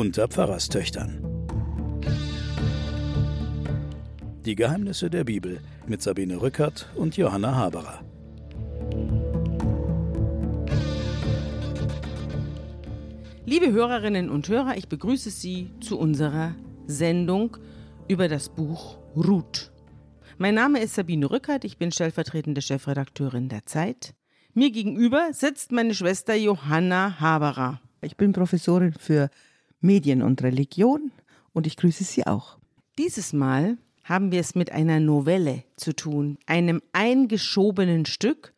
unter Pfarrerstöchtern. Die Geheimnisse der Bibel mit Sabine Rückert und Johanna Haberer. Liebe Hörerinnen und Hörer, ich begrüße Sie zu unserer Sendung über das Buch Ruth. Mein Name ist Sabine Rückert, ich bin stellvertretende Chefredakteurin der Zeit. Mir gegenüber sitzt meine Schwester Johanna Haberer. Ich bin Professorin für Medien und Religion und ich grüße Sie auch. Dieses Mal haben wir es mit einer Novelle zu tun, einem eingeschobenen Stück,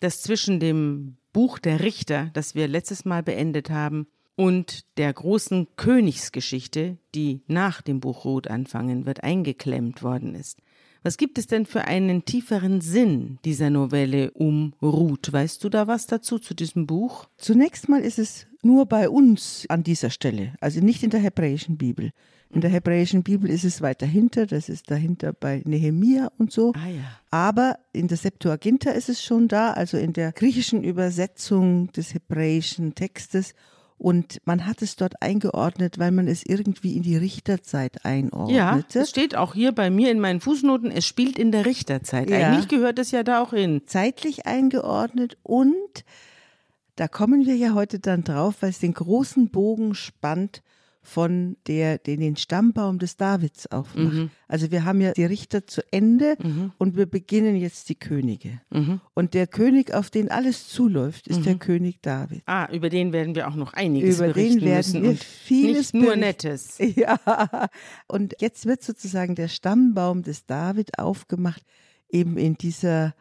das zwischen dem Buch der Richter, das wir letztes Mal beendet haben, und der großen Königsgeschichte, die nach dem Buch Ruth anfangen wird, eingeklemmt worden ist. Was gibt es denn für einen tieferen Sinn dieser Novelle um Ruth? Weißt du da was dazu zu diesem Buch? Zunächst mal ist es nur bei uns an dieser Stelle, also nicht in der hebräischen Bibel. In der hebräischen Bibel ist es weiter hinter, das ist dahinter bei Nehemia und so. Ah ja. Aber in der Septuaginta ist es schon da, also in der griechischen Übersetzung des hebräischen Textes. Und man hat es dort eingeordnet, weil man es irgendwie in die Richterzeit einordnete. Ja, es steht auch hier bei mir in meinen Fußnoten, es spielt in der Richterzeit. Ja. Eigentlich gehört es ja da auch hin. Zeitlich eingeordnet und da kommen wir ja heute dann drauf, weil es den großen Bogen spannt von der, den den Stammbaum des Davids aufmacht. Mhm. Also wir haben ja die Richter zu Ende und wir beginnen jetzt die Könige. Mhm. Und der König, auf den alles zuläuft, ist der König David. Ah, über den werden wir auch noch einiges Über den berichten werden müssen. wir und vieles nicht nur berichten. Nettes. Ja, und jetzt wird sozusagen der Stammbaum des David aufgemacht, eben in dieser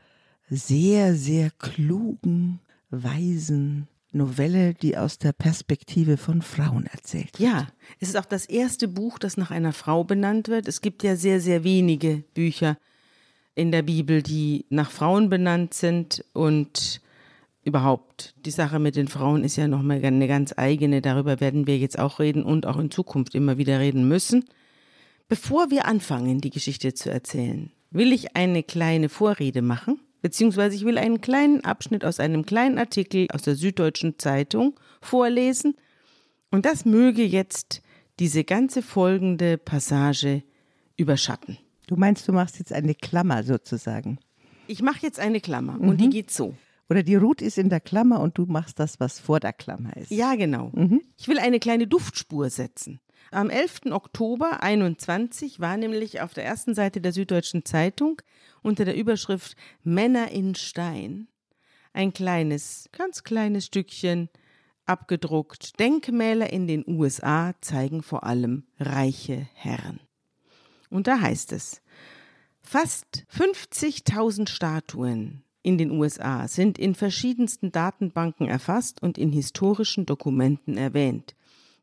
sehr, sehr klugen, weisen Novelle, die aus der Perspektive von Frauen erzählt. Ja, es ist auch das erste Buch, das nach einer Frau benannt wird. Es gibt ja sehr, sehr wenige Bücher in der Bibel, die nach Frauen benannt sind und überhaupt die Sache mit den Frauen ist ja nochmal eine ganz eigene. Darüber werden wir jetzt auch reden und auch in Zukunft immer wieder reden müssen. Bevor wir anfangen, die Geschichte zu erzählen, will ich eine kleine Vorrede machen, beziehungsweise ich will einen kleinen Abschnitt aus einem kleinen Artikel aus der Süddeutschen Zeitung vorlesen. Und das möge jetzt diese ganze folgende Passage überschatten. Du meinst, du machst jetzt eine Klammer sozusagen. Ich mache jetzt eine Klammer und die geht so. Oder die Ruth ist in der Klammer und du machst das, was vor der Klammer ist. Ja, genau. Ich will eine kleine Duftspur setzen. Am 11. Oktober 21 war nämlich auf der ersten Seite der Süddeutschen Zeitung unter der Überschrift Männer in Stein ein kleines, ganz kleines Stückchen abgedruckt. Denkmäler in den USA zeigen vor allem reiche Herren. Und da heißt es, fast 50.000 Statuen in den USA sind in verschiedensten Datenbanken erfasst und in historischen Dokumenten erwähnt.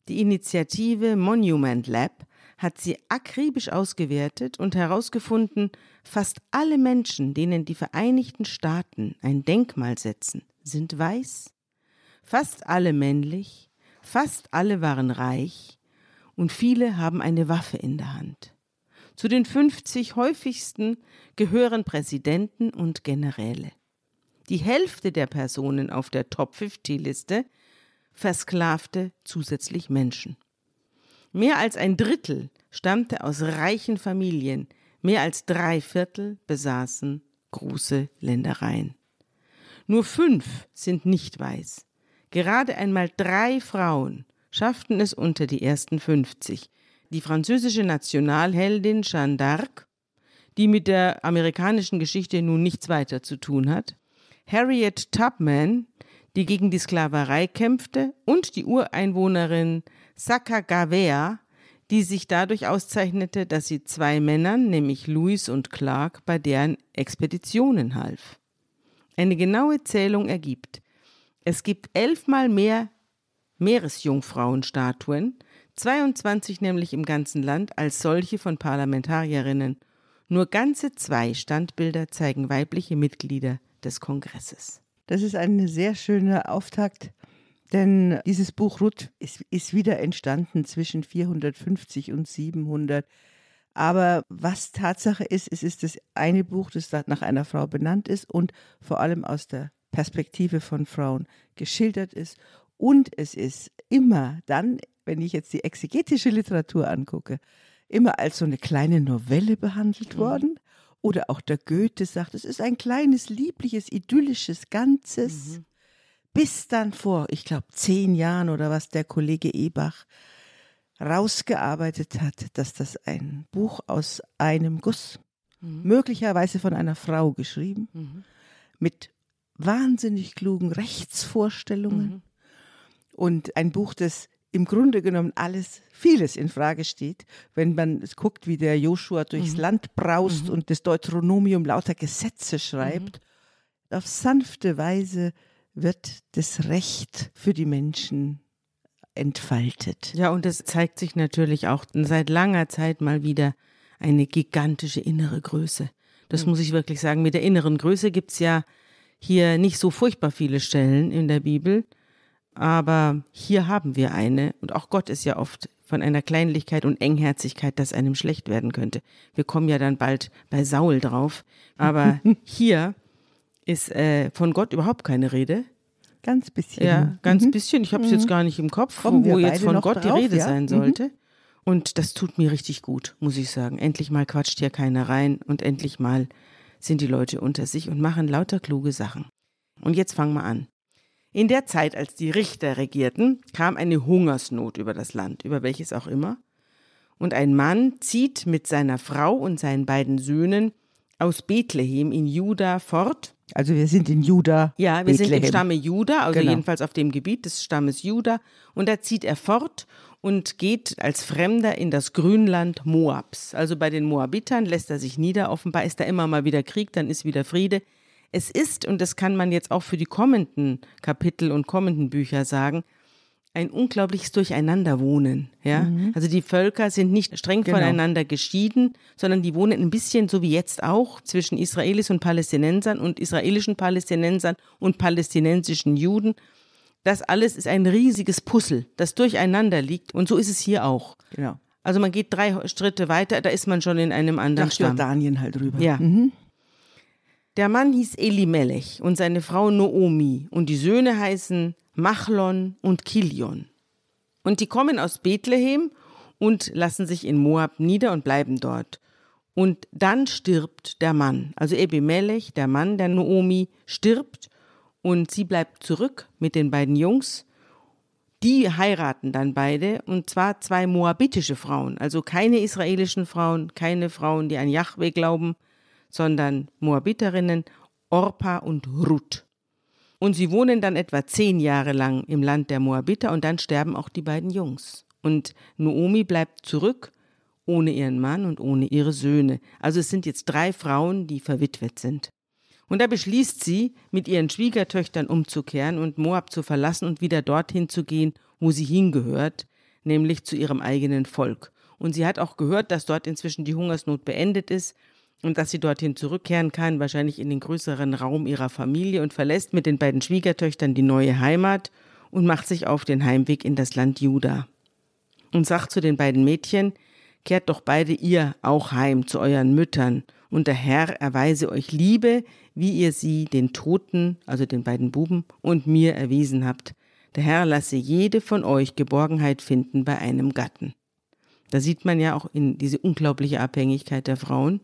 Die Initiative Monument Lab hat sie akribisch ausgewertet und herausgefunden, fast alle Menschen, denen die Vereinigten Staaten ein Denkmal setzen, sind weiß, fast alle männlich, fast alle waren reich und viele haben eine Waffe in der Hand. Zu den 50 häufigsten gehören Präsidenten und Generäle. Die Hälfte der Personen auf der Top 50 Liste versklavte zusätzlich Menschen. Mehr als ein Drittel stammte aus reichen Familien, mehr als drei Viertel besaßen große Ländereien. Nur fünf sind nicht weiß. Gerade einmal drei Frauen schafften es unter die ersten 50. Die französische Nationalheldin Jeanne d'Arc, die mit der amerikanischen Geschichte nun nichts weiter zu tun hat, Harriet Tubman, die gegen die Sklaverei kämpfte, und die Ureinwohnerin Sacagawea, die sich dadurch auszeichnete, dass sie zwei Männern, nämlich Louis und Clark, bei deren Expeditionen half. Eine genaue Zählung ergibt, es gibt elfmal mehr Meeresjungfrauenstatuen, 22 nämlich im ganzen Land, als solche von Parlamentarierinnen. Nur ganze zwei Standbilder zeigen weibliche Mitglieder des Kongresses. Das ist ein sehr schöner Auftakt, denn dieses Buch Ruth ist, ist wieder entstanden zwischen 450 und 700. Aber was Tatsache ist, es ist das eine Buch, das nach einer Frau benannt ist und vor allem aus der Perspektive von Frauen geschildert ist. Und es ist immer dann, wenn ich jetzt die exegetische Literatur angucke, immer als so eine kleine Novelle behandelt Mhm. worden. Oder auch der Goethe sagt, es ist ein kleines, liebliches, idyllisches Ganzes. Mhm. Bis dann vor, ich glaube, zehn Jahren oder was der Kollege Ebach rausgearbeitet hat, dass das ein Buch aus einem Guss, Mhm. möglicherweise von einer Frau geschrieben, Mhm. mit wahnsinnig klugen Rechtsvorstellungen Mhm. und ein Buch, das im Grunde genommen alles, vieles in Frage steht, wenn man es guckt, wie der Joshua durchs Mhm. Land braust und das Deuteronomium lauter Gesetze schreibt. Auf sanfte Weise wird das Recht für die Menschen entfaltet. Ja, und es zeigt sich natürlich auch seit langer Zeit mal wieder eine gigantische innere Größe. Das muss ich wirklich sagen. Mit der inneren Größe gibt's ja hier nicht so furchtbar viele Stellen in der Bibel, aber hier haben wir eine. Und auch Gott ist ja oft von einer Kleinlichkeit und Engherzigkeit, dass einem schlecht werden könnte. Wir kommen ja dann bald bei Saul drauf. Aber hier ist äh, von Gott überhaupt keine Rede. Ganz bisschen. Ja, ganz Mhm. bisschen. Ich habe es jetzt gar nicht im Kopf, Kommen wo jetzt von Gott die drauf, Rede ja? sein Mhm. sollte. Und das tut mir richtig gut, muss ich sagen. Endlich mal quatscht hier keiner rein und endlich mal sind die Leute unter sich und machen lauter kluge Sachen. Und jetzt fangen wir an. In der Zeit, als die Richter regierten, kam eine Hungersnot über das Land, über welches auch immer. Und ein Mann zieht mit seiner Frau und seinen beiden Söhnen aus Bethlehem in Juda fort Also wir sind in Juda. ja, wir sind im Bethlehem. Stamme Juda, also Genau. jedenfalls auf dem Gebiet des Stammes Juda. Und da zieht er fort und geht als Fremder in das Grünland Moabs. Also bei den Moabitern lässt er sich nieder. Offenbar ist da immer mal wieder Krieg, dann ist wieder Friede. Es ist, und das kann man jetzt auch für die kommenden Kapitel und kommenden Bücher sagen, ein unglaubliches Durcheinanderwohnen. Ja? Also die Völker sind nicht streng Genau. voneinander geschieden, sondern die wohnen ein bisschen so wie jetzt auch zwischen Israelis und Palästinensern und israelischen Palästinensern und palästinensischen Juden. Das alles ist ein riesiges Puzzle, das durcheinander liegt. Und so ist es hier auch. Genau. Also man geht drei Schritte weiter, da ist man schon in einem anderen Nach Stamm. Jordanien halt rüber. Ja. Mhm. Der Mann hieß Elimelech und seine Frau Noomi und die Söhne heißen Machlon und Kilion. Und die kommen aus Bethlehem und lassen sich in Moab nieder und bleiben dort. Und dann stirbt der Mann. Also Ebimelech, der Mann der Noomi, stirbt und sie bleibt zurück mit den beiden Jungs. Die heiraten dann beide und zwar zwei moabitische Frauen, also keine israelischen Frauen, keine Frauen, die an Yahweh glauben, sondern Moabiterinnen, Orpa und Ruth. Und sie wohnen dann etwa zehn Jahre lang im Land der Moabiter und dann sterben auch die beiden Jungs. Und Noomi bleibt zurück ohne ihren Mann und ohne ihre Söhne. Also es sind jetzt drei Frauen, die verwitwet sind. Und da beschließt sie, mit ihren Schwiegertöchtern umzukehren und Moab zu verlassen und wieder dorthin zu gehen, wo sie hingehört, nämlich zu ihrem eigenen Volk. Und sie hat auch gehört, dass dort inzwischen die Hungersnot beendet ist und dass sie dorthin zurückkehren kann, wahrscheinlich in den größeren Raum ihrer Familie und verlässt mit den beiden Schwiegertöchtern die neue Heimat und macht sich auf den Heimweg in das Land Juda. Und sagt zu den beiden Mädchen, kehrt doch beide ihr auch heim zu euren Müttern, und der Herr erweise euch Liebe, wie ihr sie den Toten, also den beiden Buben, und mir erwiesen habt. Der Herr lasse jede von euch Geborgenheit finden bei einem Gatten. Da sieht man ja auch in diese unglaubliche Abhängigkeit der Frauen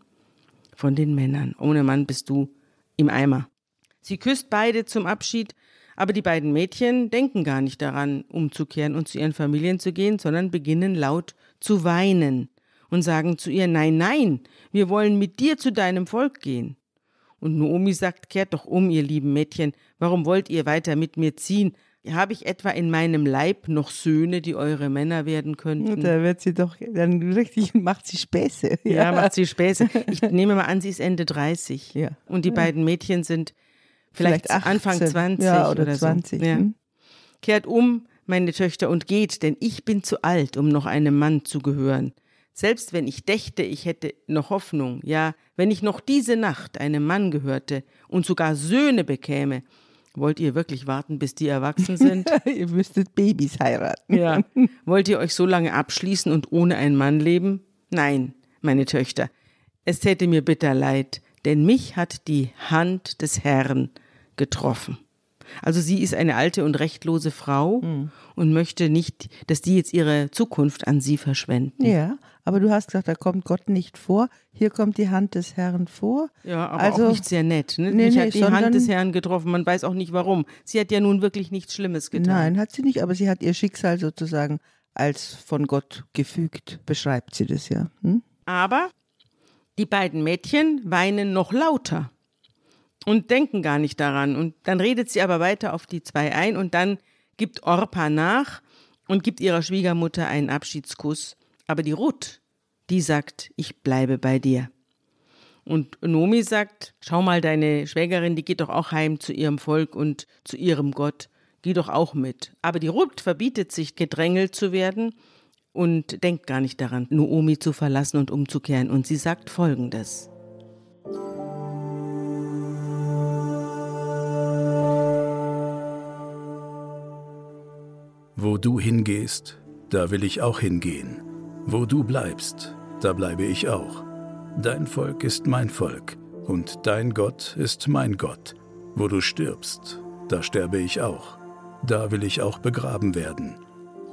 von den Männern. Ohne Mann bist du im Eimer. Sie küsst beide zum Abschied, aber die beiden Mädchen denken gar nicht daran, umzukehren und zu ihren Familien zu gehen, sondern beginnen laut zu weinen und sagen zu ihr, nein, nein, wir wollen mit dir zu deinem Volk gehen. Und Noomi sagt, kehrt doch um, ihr lieben Mädchen, warum wollt ihr weiter mit mir ziehen? Habe ich etwa in meinem Leib noch Söhne, die eure Männer werden könnten? Da wird sie doch dann richtig, macht sie Späße. Ja, macht sie Späße. Ich nehme mal an, sie ist Ende 30. Ja. Und die beiden Mädchen sind vielleicht, Vielleicht Anfang 18. 20 Ja, oder oder 20, So. Ja. hm. Kehrt um, meine Töchter, und geht, denn ich bin zu alt, um noch einem Mann zu gehören. Selbst wenn ich dächte, ich hätte noch Hoffnung, ja, wenn ich noch diese Nacht einem Mann gehörte und sogar Söhne bekäme, wollt ihr wirklich warten, bis die erwachsen sind? Ihr müsstet Babys heiraten. Ja. Wollt ihr euch so lange abschließen und ohne einen Mann leben? Nein, meine Töchter. Es täte mir bitter leid, denn mich hat die Hand des Herrn getroffen. Also sie ist eine alte und rechtlose Frau und möchte nicht, dass die jetzt ihre Zukunft an sie verschwenden. Ja, aber du hast gesagt, da kommt Gott nicht vor. Hier kommt die Hand des Herrn vor. Ja, aber Also- auch nicht sehr nett. Ne? Nee, Mich nee, hat die Hand des Herrn getroffen. Man weiß auch nicht warum. Sie hat ja nun wirklich nichts Schlimmes getan. Nein, hat sie nicht, aber sie hat ihr Schicksal sozusagen als von Gott gefügt, beschreibt sie das ja. Hm? Aber die beiden Mädchen weinen noch lauter und denken gar nicht daran. Und dann redet sie aber weiter auf die zwei ein und dann gibt Orpa nach und gibt ihrer Schwiegermutter einen Abschiedskuss. Aber die Ruth, die sagt, ich bleibe bei dir. Und Nomi sagt, schau mal, deine Schwägerin, die geht doch auch heim zu ihrem Volk und zu ihrem Gott. Geh doch auch mit. Aber die Ruth verbietet sich, gedrängelt zu werden und denkt gar nicht daran, Noomi zu verlassen und umzukehren. Und sie sagt folgendes. Wo du hingehst, da will ich auch hingehen. Wo du bleibst, da bleibe ich auch. Dein Volk ist mein Volk und dein Gott ist mein Gott. Wo du stirbst, da sterbe ich auch. Da will ich auch begraben werden.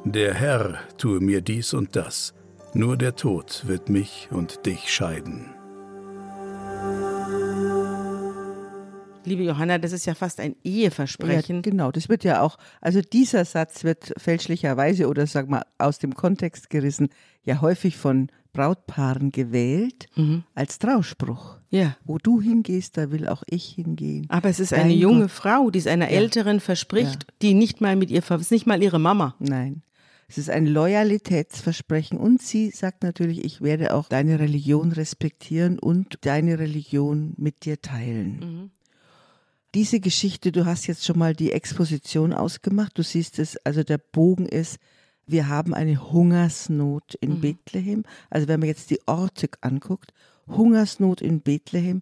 Der Herr tue mir dies und das. Nur der Tod wird mich und dich scheiden. Liebe Johanna, das ist ja fast ein Ja, Eheversprechen. genau, das wird ja auch, also dieser Satz wird fälschlicherweise oder sag mal aus dem Kontext gerissen, ja häufig von Brautpaaren gewählt als Trauspruch. Ja. Wo du hingehst, da will auch ich hingehen. Aber es ist Dein eine junge Gott. Frau, die es einer Älteren verspricht, die nicht mal mit ihr, ist nicht mal ihre Mama. Nein. Es ist ein Loyalitätsversprechen und sie sagt natürlich, ich werde auch deine Religion respektieren und deine Religion mit dir teilen. Diese Geschichte, du hast jetzt schon mal die Exposition ausgemacht, du siehst es, also der Bogen ist, wir haben eine Hungersnot in Bethlehem. Also wenn man jetzt die Orte anguckt, Hungersnot in Bethlehem,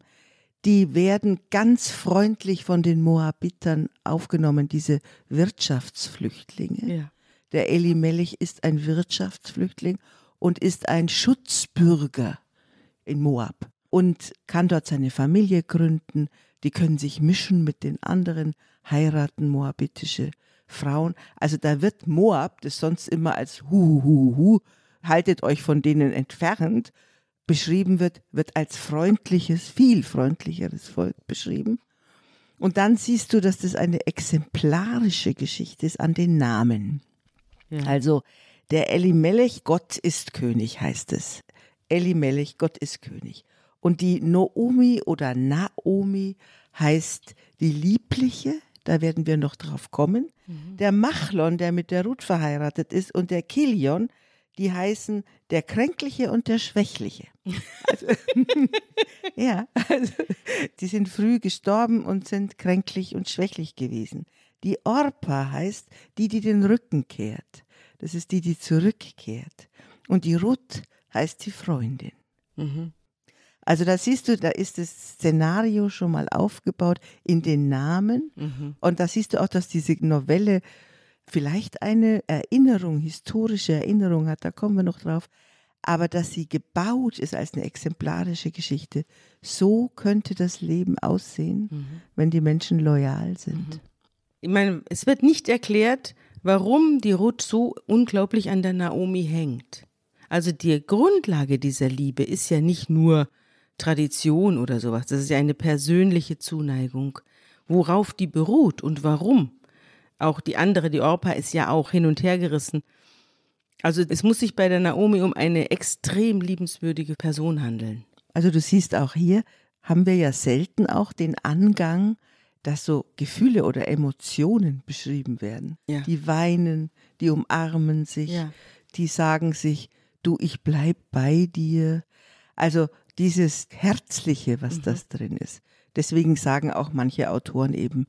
die werden ganz freundlich von den Moabitern aufgenommen, diese Wirtschaftsflüchtlinge. Ja. Der Elimelech ist ein Wirtschaftsflüchtling und ist ein Schutzbürger in Moab und kann dort seine Familie gründen. Die können sich mischen mit den anderen, heiraten moabitische Frauen. Also da wird Moab, das sonst immer als hu hu hu, haltet euch von denen entfernt, beschrieben wird, wird als freundliches, viel freundlicheres Volk beschrieben. Und dann siehst du, dass das eine exemplarische Geschichte ist an den Namen. Ja. Also der Elimelech, Gott ist König, heißt es. Elimelech, Gott ist König. Und die Noomi oder Naomi heißt die Liebliche, da werden wir noch drauf kommen. Der Machlon, der mit der Ruth verheiratet ist, und der Kilion, die heißen der Kränkliche und der Schwächliche. Also, ja, also die sind früh gestorben und sind kränklich und schwächlich gewesen. Die Orpa heißt die, die den Rücken kehrt. Das ist die, die zurückkehrt. Und die Ruth heißt die Freundin. Also da siehst du, da ist das Szenario schon mal aufgebaut in den Namen. Und da siehst du auch, dass diese Novelle vielleicht eine Erinnerung, historische Erinnerung hat, da kommen wir noch drauf, aber dass sie gebaut ist als eine exemplarische Geschichte. So könnte das Leben aussehen, wenn die Menschen loyal sind. Ich meine, es wird nicht erklärt, warum die Ruth so unglaublich an der Naomi hängt. Also die Grundlage dieser Liebe ist ja nicht nur Tradition oder sowas, das ist ja eine persönliche Zuneigung, worauf die beruht und warum. Auch die andere, die Orpa, ist ja auch hin und her gerissen. Also es muss sich bei der Naomi um eine extrem liebenswürdige Person handeln. Also du siehst auch hier, haben wir ja selten auch den Angang, dass so Gefühle oder Emotionen beschrieben werden. Ja. Die weinen, die umarmen sich, Ja. die sagen sich, du, ich bleib bei dir. Also dieses Herzliche, was das drin ist. Deswegen sagen auch manche Autoren eben,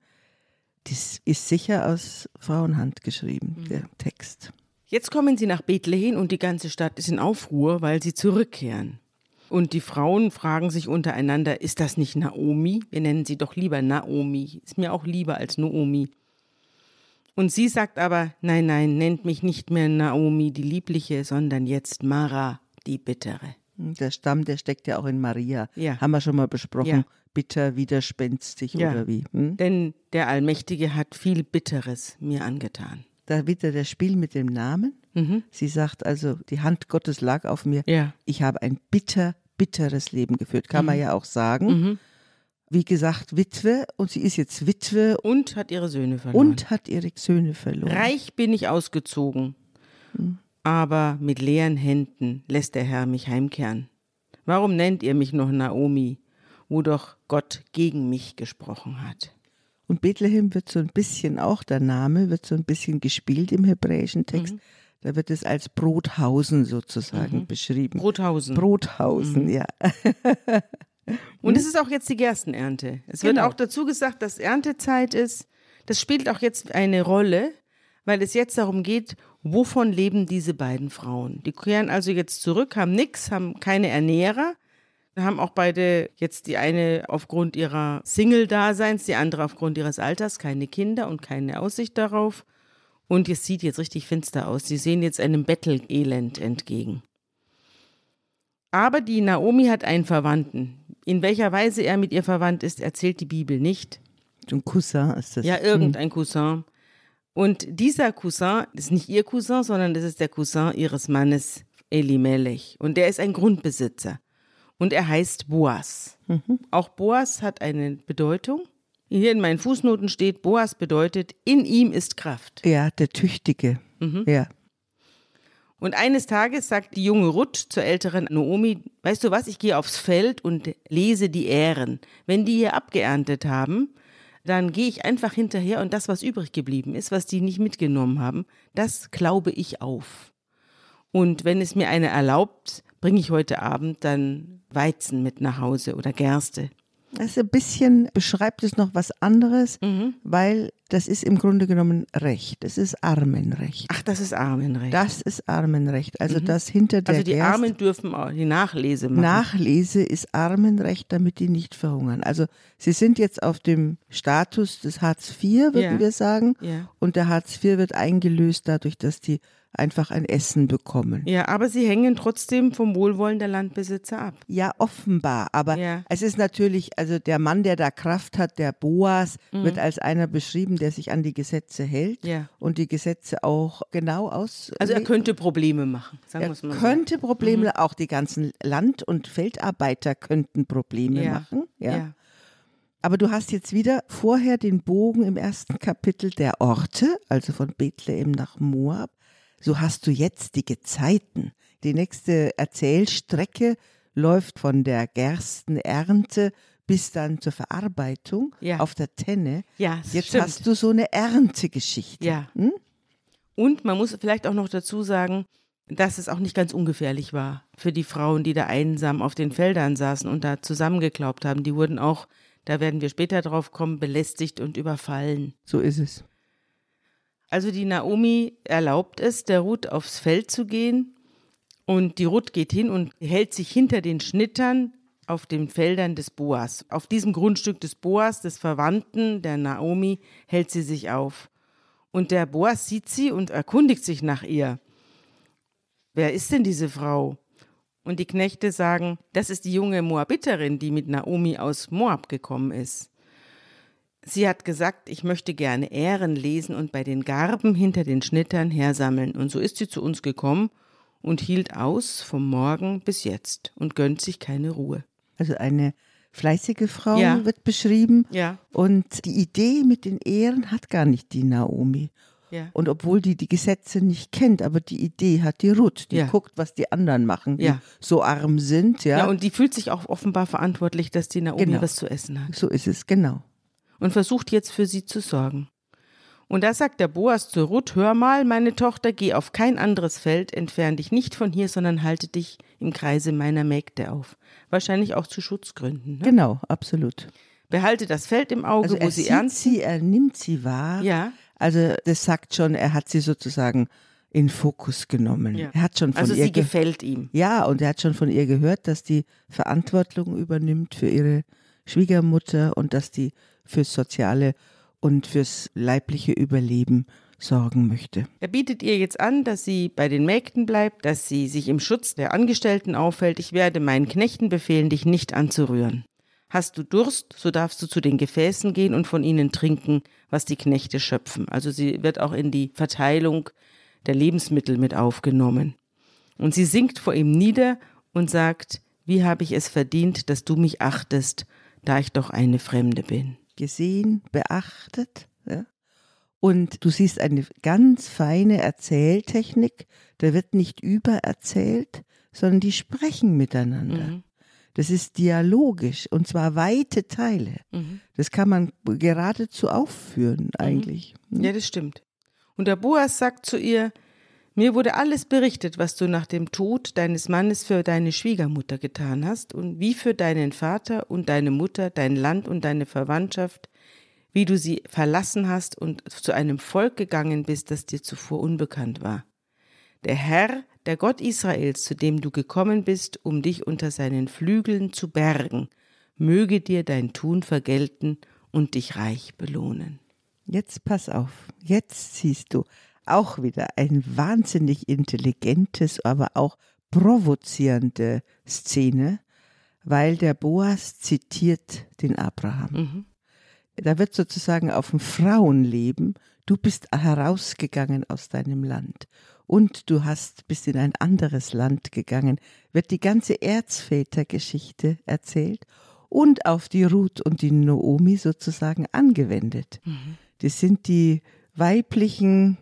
das ist sicher aus Frauenhand geschrieben, der Text. Jetzt kommen sie nach Bethlehem und die ganze Stadt ist in Aufruhr, weil sie zurückkehren. Und die Frauen fragen sich untereinander, ist das nicht Naomi? Wir nennen sie doch lieber Naomi. Ist mir auch lieber als Noomi. Und sie sagt aber, nein, nein, nennt mich nicht mehr Naomi, die Liebliche, sondern jetzt Mara, die Bittere. Der Stamm, der steckt ja auch in Maria. Ja. Haben wir schon mal besprochen. Ja. bitter, widerspenstig Ja. oder wie. Hm? Denn der Allmächtige hat viel Bitteres mir angetan. Da wieder das Spiel mit dem Namen. Mhm. Sie sagt also, die Hand Gottes lag auf mir. Ja. Ich habe ein bitter, bitteres Leben geführt, kann man ja auch sagen. Mhm. Wie gesagt, Witwe und sie ist jetzt Witwe Und hat ihre Söhne verloren. und hat ihre Söhne verloren. Reich bin ich ausgezogen, aber mit leeren Händen lässt der Herr mich heimkehren. Warum nennt ihr mich noch Naomi, wo doch Gott gegen mich gesprochen hat? Und Bethlehem wird so ein bisschen auch, der Name wird so ein bisschen gespielt im hebräischen Text. Mhm. Da wird es als Brothausen sozusagen beschrieben. Brothausen. Brothausen, ja. Und es ist auch jetzt die Gerstenernte. Es wird Genau. auch dazu gesagt, dass Erntezeit ist. Das spielt auch jetzt eine Rolle, weil es jetzt darum geht, wovon leben diese beiden Frauen. Die kehren also jetzt zurück, haben nichts, haben keine Ernährer, haben auch beide jetzt die eine aufgrund ihrer Single-Daseins, die andere aufgrund ihres Alters keine Kinder und keine Aussicht darauf. Und es sieht jetzt richtig finster aus. Sie sehen jetzt einem Bettelelend entgegen. Aber die Naomi hat einen Verwandten. In welcher Weise er mit ihr verwandt ist, erzählt die Bibel nicht. So ein Cousin ist das. Ja, irgendein Cousin. Und dieser Cousin ist nicht ihr Cousin, sondern das ist der Cousin ihres Mannes Elimelech. Und der ist ein Grundbesitzer. Und er heißt Boas. Auch Boas hat eine Bedeutung. Hier in meinen Fußnoten steht, Boas bedeutet, in ihm ist Kraft. Ja, der Tüchtige. Mhm. Ja. Und eines Tages sagt die junge Ruth zur älteren Naomi, weißt du was, ich gehe aufs Feld und lese die Ähren. Wenn die hier abgeerntet haben, dann gehe ich einfach hinterher und das, was übrig geblieben ist, was die nicht mitgenommen haben, das glaube ich auf. Und wenn es mir einer erlaubt, bringe ich heute Abend dann Weizen mit nach Hause oder Gerste. Das ist ein bisschen, beschreibt es noch was anderes, Mhm. weil das ist im Grunde genommen Recht. Das ist Armenrecht. Ach, das ist Armenrecht. Das ist Armenrecht. Also das hinter der also die Gerste- Armen dürfen auch die Nachlese machen. Nachlese ist Armenrecht, damit die nicht verhungern. Also sie sind jetzt auf dem Status des Hartz IV, würden Ja. wir sagen. Ja. Und der Hartz IV wird eingelöst dadurch, dass die einfach ein Essen bekommen. ja, aber sie hängen trotzdem vom Wohlwollen der Landbesitzer ab. Ja, offenbar. Aber Ja. es ist natürlich, also der Mann, der da Kraft hat, der Boas, wird als einer beschrieben, der sich an die Gesetze hält Mhm. Ja. und die Gesetze auch genau aus. Also er könnte Probleme machen, sagen wir Er es mal so. könnte Probleme, auch die ganzen Land- und Feldarbeiter könnten Probleme ja. machen. Ja. Aber du hast jetzt wieder vorher den Bogen im ersten Kapitel der Orte, also von Bethlehem nach Moab. So hast du jetzt die Gezeiten. Die nächste Erzählstrecke läuft von der Gerstenernte bis dann zur Verarbeitung Ja. auf der Tenne. Ja, Jetzt stimmt. hast du so eine Erntegeschichte. Ja. Hm? Und man muss vielleicht auch noch dazu sagen, dass es auch nicht ganz ungefährlich war für die Frauen, die da einsam auf den Feldern saßen und da zusammengeklaubt haben. Die wurden auch, da werden wir später drauf kommen, belästigt und überfallen. So ist es. Also die Naomi erlaubt es, der Ruth aufs Feld zu gehen und die Ruth geht hin und hält sich hinter den Schnittern auf den Feldern des Boas. Auf diesem Grundstück des Boas, des Verwandten der Naomi, hält sie sich auf. Und der Boas sieht sie und erkundigt sich nach ihr. Wer ist denn diese Frau? Und die Knechte sagen, das ist die junge Moabiterin, die mit Naomi aus Moab gekommen ist. Sie hat gesagt, ich möchte gerne Ähren lesen und bei den Garben hinter den Schnittern hersammeln. Und so ist sie zu uns gekommen und hielt aus vom Morgen bis jetzt und gönnt sich keine Ruhe. Also eine fleißige Frau Ja. wird beschrieben. Ja, Und die Idee mit den Ehren hat gar nicht die Naomi. ja. Und obwohl die die Gesetze nicht kennt, aber die Idee hat die Ruth. Die Ja. guckt, was die anderen machen, die Ja. so arm sind. Ja, und die fühlt sich auch offenbar verantwortlich, dass die Naomi Genau. was zu essen hat. so ist es, genau. Und versucht jetzt für sie zu sorgen. Und da sagt der Boas zu Ruth, hör mal, meine Tochter, geh auf kein anderes Feld, entfern dich nicht von hier, sondern halte dich im Kreise meiner Mägde auf. Wahrscheinlich auch zu Schutzgründen. Ne? Genau, absolut. Behalte das Feld im Auge, Also wo er sie ernst sie, er nimmt sie wahr. Ja, Also das sagt schon, er hat sie sozusagen in Fokus genommen. ja. Er hat schon von also ihr sie ge- gefällt ihm. Ja, und er hat schon von ihr gehört, dass die Verantwortung übernimmt für ihre Schwiegermutter und dass die fürs soziale und fürs leibliche Überleben sorgen möchte. Er bietet ihr jetzt an, dass sie bei den Mägden bleibt, dass sie sich im Schutz der Angestellten aufhält. Ich werde meinen Knechten befehlen, dich nicht anzurühren. Hast du Durst, so darfst du zu den Gefäßen gehen und von ihnen trinken, was die Knechte schöpfen. Also sie wird auch in die Verteilung der Lebensmittel mit aufgenommen. Und sie sinkt vor ihm nieder und sagt, wie habe ich es verdient, dass du mich achtest, da ich doch eine Fremde bin. Gesehen, beachtet. Ja? Und du siehst eine ganz feine Erzähltechnik. Da wird nicht übererzählt, sondern die sprechen miteinander. Mhm. Das ist dialogisch und zwar weite Teile. Mhm. Das kann man geradezu aufführen mhm. eigentlich. Mhm. Ja, das stimmt. Und der Boas sagt zu ihr, mir wurde alles berichtet, was du nach dem Tod deines Mannes für deine Schwiegermutter getan hast und wie für deinen Vater und deine Mutter, dein Land und deine Verwandtschaft, wie du sie verlassen hast und zu einem Volk gegangen bist, das dir zuvor unbekannt war. Der Herr der Gott Israels, zu dem du gekommen bist, um dich unter seinen Flügeln zu bergen, möge dir dein Tun vergelten und dich reich belohnen. Jetzt pass auf, jetzt siehst du auch wieder ein wahnsinnig intelligentes, aber auch provozierende Szene, weil der Boas zitiert den Abraham. Mhm. Da wird sozusagen auf dem Frauenleben, du bist herausgegangen aus deinem Land und du hast bist in ein anderes Land gegangen, wird die ganze Erzvätergeschichte erzählt und auf die Ruth und die Noomi sozusagen angewendet. Mhm. Das sind die weiblichen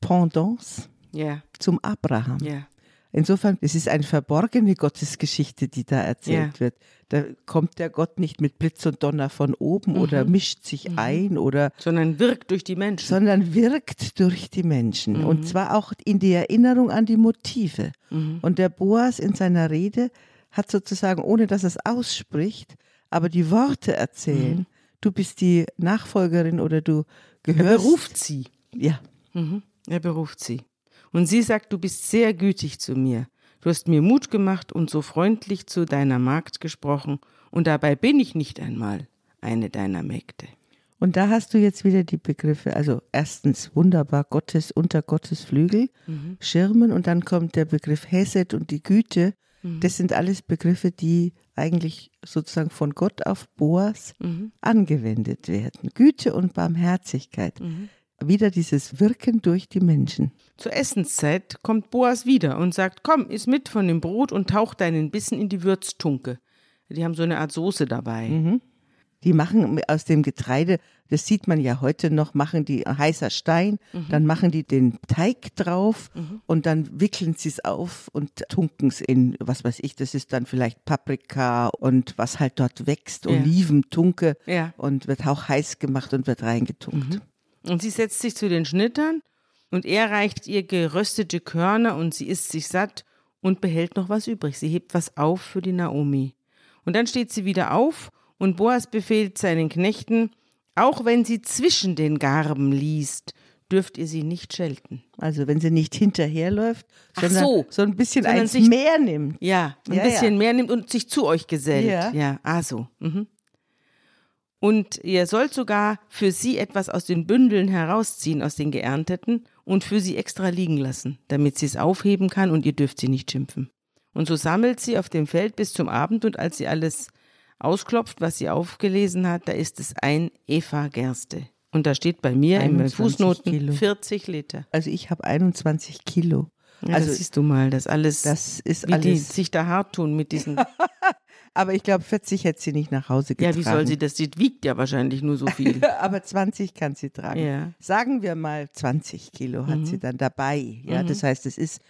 Pendants yeah. zum Abraham. Yeah. Insofern, es ist eine verborgene Gottesgeschichte, die da erzählt ja. wird. Da kommt der Gott nicht mit Blitz und Donner von oben mhm. oder mischt sich mhm. ein oder. Sondern wirkt durch die Menschen. Sondern wirkt durch die Menschen. Mhm. Und zwar auch in die Erinnerung an die Motive. Mhm. Und der Boas in seiner Rede hat sozusagen, ohne dass er es ausspricht, aber die Worte erzählen. Mhm. Du bist die Nachfolgerin oder du gehörst. Er beruft sie. Ja. Mhm. Er beruft sie. Und sie sagt, du bist sehr gütig zu mir. Du hast mir Mut gemacht und so freundlich zu deiner Magd gesprochen, und dabei bin ich nicht einmal eine deiner Mägde. Und da hast du jetzt wieder die Begriffe, also erstens wunderbar Gottes unter Gottes Flügel, mhm. Schirmen und dann kommt der Begriff Hesed und die Güte. Mhm. Das sind alles Begriffe, die eigentlich sozusagen von Gott auf Boas mhm. angewendet werden. Güte und Barmherzigkeit. Mhm wieder dieses Wirken durch die Menschen. Zur Essenszeit kommt Boas wieder und sagt: Komm, iss mit von dem Brot und tauch deinen Bissen in die Würztunke. Die haben so eine Art Soße dabei. Mhm. Die machen aus dem Getreide, das sieht man ja heute noch, machen die heißer Stein, mhm. dann machen die den Teig drauf mhm. und dann wickeln sie es auf und tunken es in, was weiß ich, das ist dann vielleicht Paprika und was halt dort wächst, ja. Oliventunke ja. und wird auch heiß gemacht und wird reingetunkt. Und sie setzt sich zu den Schnittern und er reicht ihr geröstete Körner und sie isst sich satt und behält noch was übrig. Sie hebt was auf für die Naomi. Und dann steht sie wieder auf und Boas befehlt seinen Knechten, auch wenn sie zwischen den Garben liest, dürft ihr sie nicht schelten. Also wenn sie nicht hinterherläuft, sondern so, so ein bisschen eins sich, mehr nimmt. Ja, ein ja, bisschen ja. mehr nimmt und sich zu euch gesellt. Ja, ja ah so. Mhm. Und ihr sollt sogar für sie etwas aus den Bündeln herausziehen, aus den geernteten, und für sie extra liegen lassen, damit sie es aufheben kann und ihr dürft sie nicht schimpfen. Und so sammelt sie auf dem Feld bis zum Abend und als sie alles ausklopft, was sie aufgelesen hat, da ist es ein Eva Gerste. Und da steht bei mir in den Fußnoten Kilo. 40 Liter. Also ich habe 21 Kilo. Ja, also siehst du mal, das alles, das ist wie alles. die sich da hart tun mit diesen Aber ich glaube, 40 hätte sie nicht nach Hause getragen. Ja, wie soll sie das? Sie wiegt ja wahrscheinlich nur so viel. Aber 20 kann sie tragen. Ja. Sagen wir mal, 20 Kilo hat mhm. sie dann dabei. Ja, mhm. das heißt, es ist,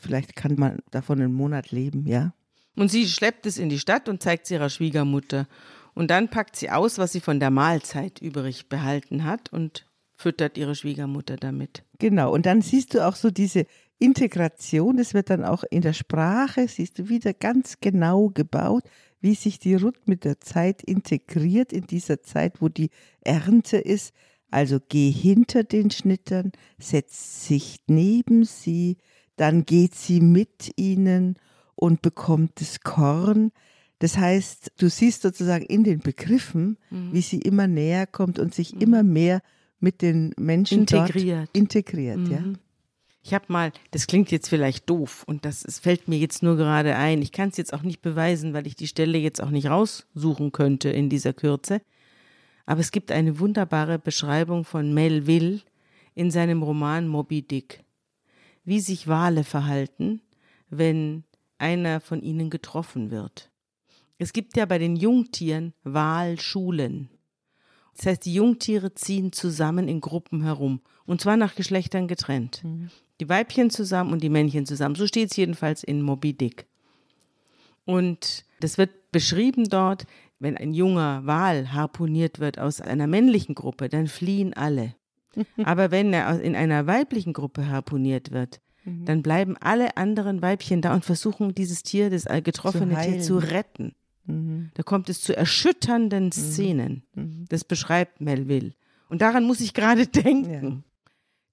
vielleicht kann man davon einen Monat leben, ja. Und sie schleppt es in die Stadt und zeigt es ihrer Schwiegermutter. Und dann packt sie aus, was sie von der Mahlzeit übrig behalten hat und füttert ihre Schwiegermutter damit. Genau, und dann siehst du auch so diese Integration, das wird dann auch in der Sprache, siehst du wieder ganz genau gebaut, wie sich die Ruth mit der Zeit integriert in dieser Zeit, wo die Ernte ist. Also geh hinter den Schnittern, setz sich neben sie, dann geht sie mit ihnen und bekommt das Korn. Das heißt, du siehst sozusagen in den Begriffen, mhm. wie sie immer näher kommt und sich mhm. immer mehr mit den Menschen integriert. integriert, mhm. ja. Ich habe mal, das klingt jetzt vielleicht doof und das es fällt mir jetzt nur gerade ein. Ich kann es jetzt auch nicht beweisen, weil ich die Stelle jetzt auch nicht raussuchen könnte in dieser Kürze. Aber es gibt eine wunderbare Beschreibung von Melville in seinem Roman Moby Dick, wie sich Wale verhalten, wenn einer von ihnen getroffen wird. Es gibt ja bei den Jungtieren Walschulen. Das heißt, die Jungtiere ziehen zusammen in Gruppen herum und zwar nach Geschlechtern getrennt. Mhm. Die Weibchen zusammen und die Männchen zusammen. So steht es jedenfalls in Moby Dick. Und das wird beschrieben dort, wenn ein junger Wal harpuniert wird aus einer männlichen Gruppe, dann fliehen alle. Aber wenn er in einer weiblichen Gruppe harpuniert wird, mhm. dann bleiben alle anderen Weibchen da und versuchen, dieses Tier, das getroffene zu Tier zu retten. Mhm. Da kommt es zu erschütternden mhm. Szenen. Mhm. Das beschreibt Melville. Und daran muss ich gerade denken.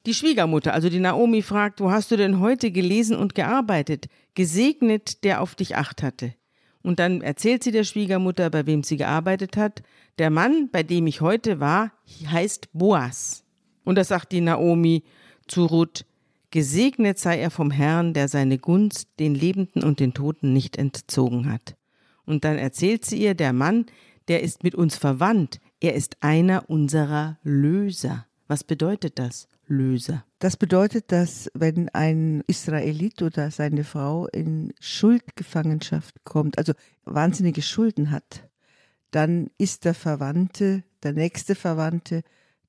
Die Schwiegermutter, also die Naomi, fragt, wo hast du denn heute gelesen und gearbeitet? Gesegnet, der auf dich acht hatte. Und dann erzählt sie der Schwiegermutter, bei wem sie gearbeitet hat. Der Mann, bei dem ich heute war, heißt Boas. Und da sagt die Naomi zu Ruth, gesegnet sei er vom Herrn, der seine Gunst den Lebenden und den Toten nicht entzogen hat. Und dann erzählt sie ihr, der Mann, der ist mit uns verwandt, er ist einer unserer Löser. Was bedeutet das? Löser. Das bedeutet, dass wenn ein Israelit oder seine Frau in Schuldgefangenschaft kommt, also wahnsinnige Schulden hat, dann ist der Verwandte, der nächste Verwandte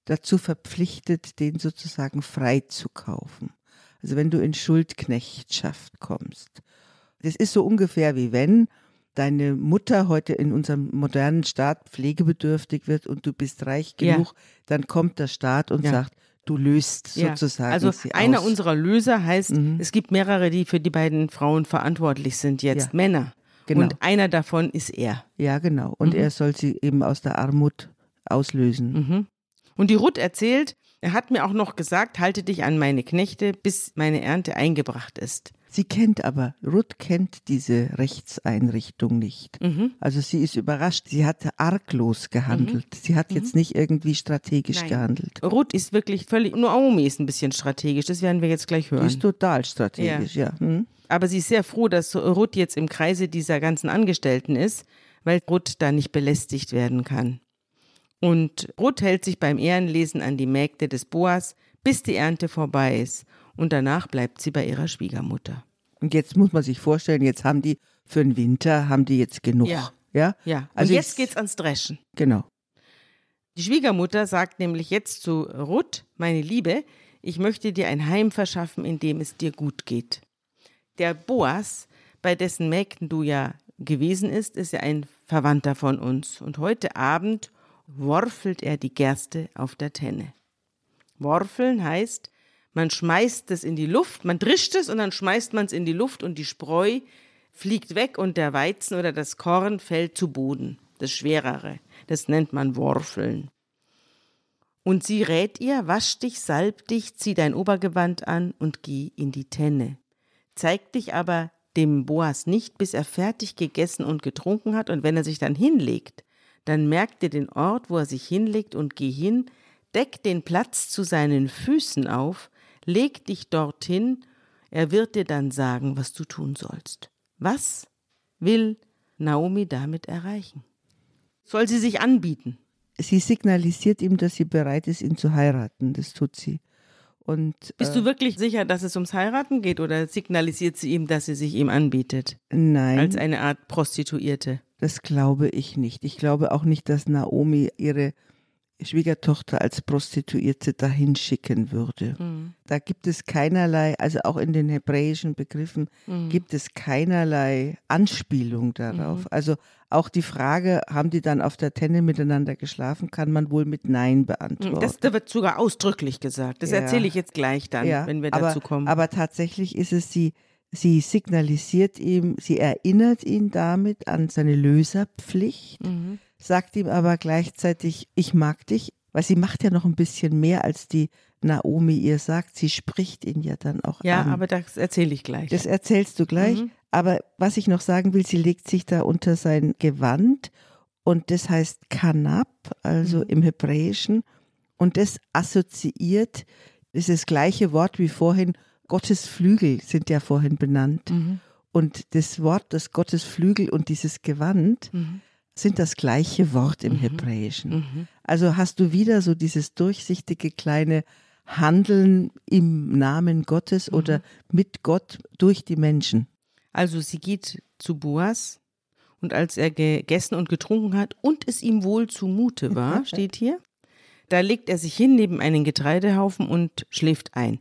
dazu verpflichtet, den sozusagen freizukaufen. Also wenn du in Schuldknechtschaft kommst. Das ist so ungefähr wie wenn deine Mutter heute in unserem modernen Staat pflegebedürftig wird und du bist reich genug, ja. dann kommt der Staat und ja. sagt, du löst ja. sozusagen. Also einer aus. unserer Löser heißt, mhm. es gibt mehrere, die für die beiden Frauen verantwortlich sind, jetzt. Männer. Genau. Und einer davon ist er. Ja, genau. Und mhm. er soll sie eben aus der Armut auslösen. Mhm. Und die Ruth erzählt, er hat mir auch noch gesagt, halte dich an meine Knechte, bis meine Ernte eingebracht ist. Sie kennt aber, Ruth kennt diese Rechtseinrichtung nicht. Mhm. Also sie ist überrascht. Sie hat arglos gehandelt. Mhm. Sie hat mhm. jetzt nicht irgendwie strategisch Nein. gehandelt. Ruth ist wirklich völlig, nur Naomi ist ein bisschen strategisch. Das werden wir jetzt gleich hören. Die ist total strategisch, ja. ja. Hm? Aber sie ist sehr froh, dass Ruth jetzt im Kreise dieser ganzen Angestellten ist, weil Ruth da nicht belästigt werden kann. Und Ruth hält sich beim Ehrenlesen an die Mägde des Boas, bis die Ernte vorbei ist und danach bleibt sie bei ihrer Schwiegermutter. Und jetzt muss man sich vorstellen, jetzt haben die für den Winter, haben die jetzt genug. Ja. Ja, ja. Also und jetzt geht's ans Dreschen. Genau. Die Schwiegermutter sagt nämlich jetzt zu Ruth, meine Liebe, ich möchte dir ein Heim verschaffen, in dem es dir gut geht. Der Boas, bei dessen Mägden du ja gewesen ist, ist ja ein Verwandter von uns. Und heute Abend worfelt er die Gerste auf der Tenne. Worfeln heißt, man schmeißt es in die Luft, man drischt es und dann schmeißt man es in die Luft und die Spreu fliegt weg und der Weizen oder das Korn fällt zu Boden. Das Schwerere. Das nennt man Worfeln. Und sie rät ihr, wasch dich, salb dich, zieh dein Obergewand an und geh in die Tenne. Zeig dich aber dem Boas nicht, bis er fertig gegessen und getrunken hat, und wenn er sich dann hinlegt, dann merk dir den Ort, wo er sich hinlegt und geh hin, deck den Platz zu seinen Füßen auf, leg dich dorthin, er wird dir dann sagen, was du tun sollst. Was will Naomi damit erreichen? Soll sie sich anbieten? Sie signalisiert ihm, dass sie bereit ist, ihn zu heiraten. Das tut sie. Und, Bist äh, du wirklich sicher, dass es ums Heiraten geht oder signalisiert sie ihm, dass sie sich ihm anbietet? Nein. Als eine Art Prostituierte? Das glaube ich nicht. Ich glaube auch nicht, dass Naomi ihre Schwiegertochter als Prostituierte dahin schicken würde. Mhm. Da gibt es keinerlei, also auch in den hebräischen Begriffen mhm. gibt es keinerlei Anspielung darauf. Mhm. Also auch die Frage, haben die dann auf der Tenne miteinander geschlafen, kann man wohl mit Nein beantworten. Das, da wird sogar ausdrücklich gesagt. Das ja. erzähle ich jetzt gleich dann, ja. wenn wir aber, dazu kommen. Aber tatsächlich ist es sie, sie signalisiert ihm, sie erinnert ihn damit an seine Löserpflicht. Mhm sagt ihm aber gleichzeitig, ich mag dich, weil sie macht ja noch ein bisschen mehr, als die Naomi ihr sagt. Sie spricht ihn ja dann auch ja, an. Ja, aber das erzähle ich gleich. Das erzählst du gleich. Mhm. Aber was ich noch sagen will, sie legt sich da unter sein Gewand und das heißt Kanab, also mhm. im Hebräischen. Und das assoziiert, ist das gleiche Wort wie vorhin, Gottes Flügel sind ja vorhin benannt. Mhm. Und das Wort, das Gottes Flügel und dieses Gewand Mhm. sind das gleiche Wort im Hebräischen. Also hast du wieder so dieses durchsichtige kleine Handeln im Namen Gottes Mhm. oder mit Gott durch die Menschen. Also sie geht zu Boas und als er gegessen und getrunken hat und es ihm wohl zumute war, steht hier, da legt er sich hin neben einen Getreidehaufen und schläft ein.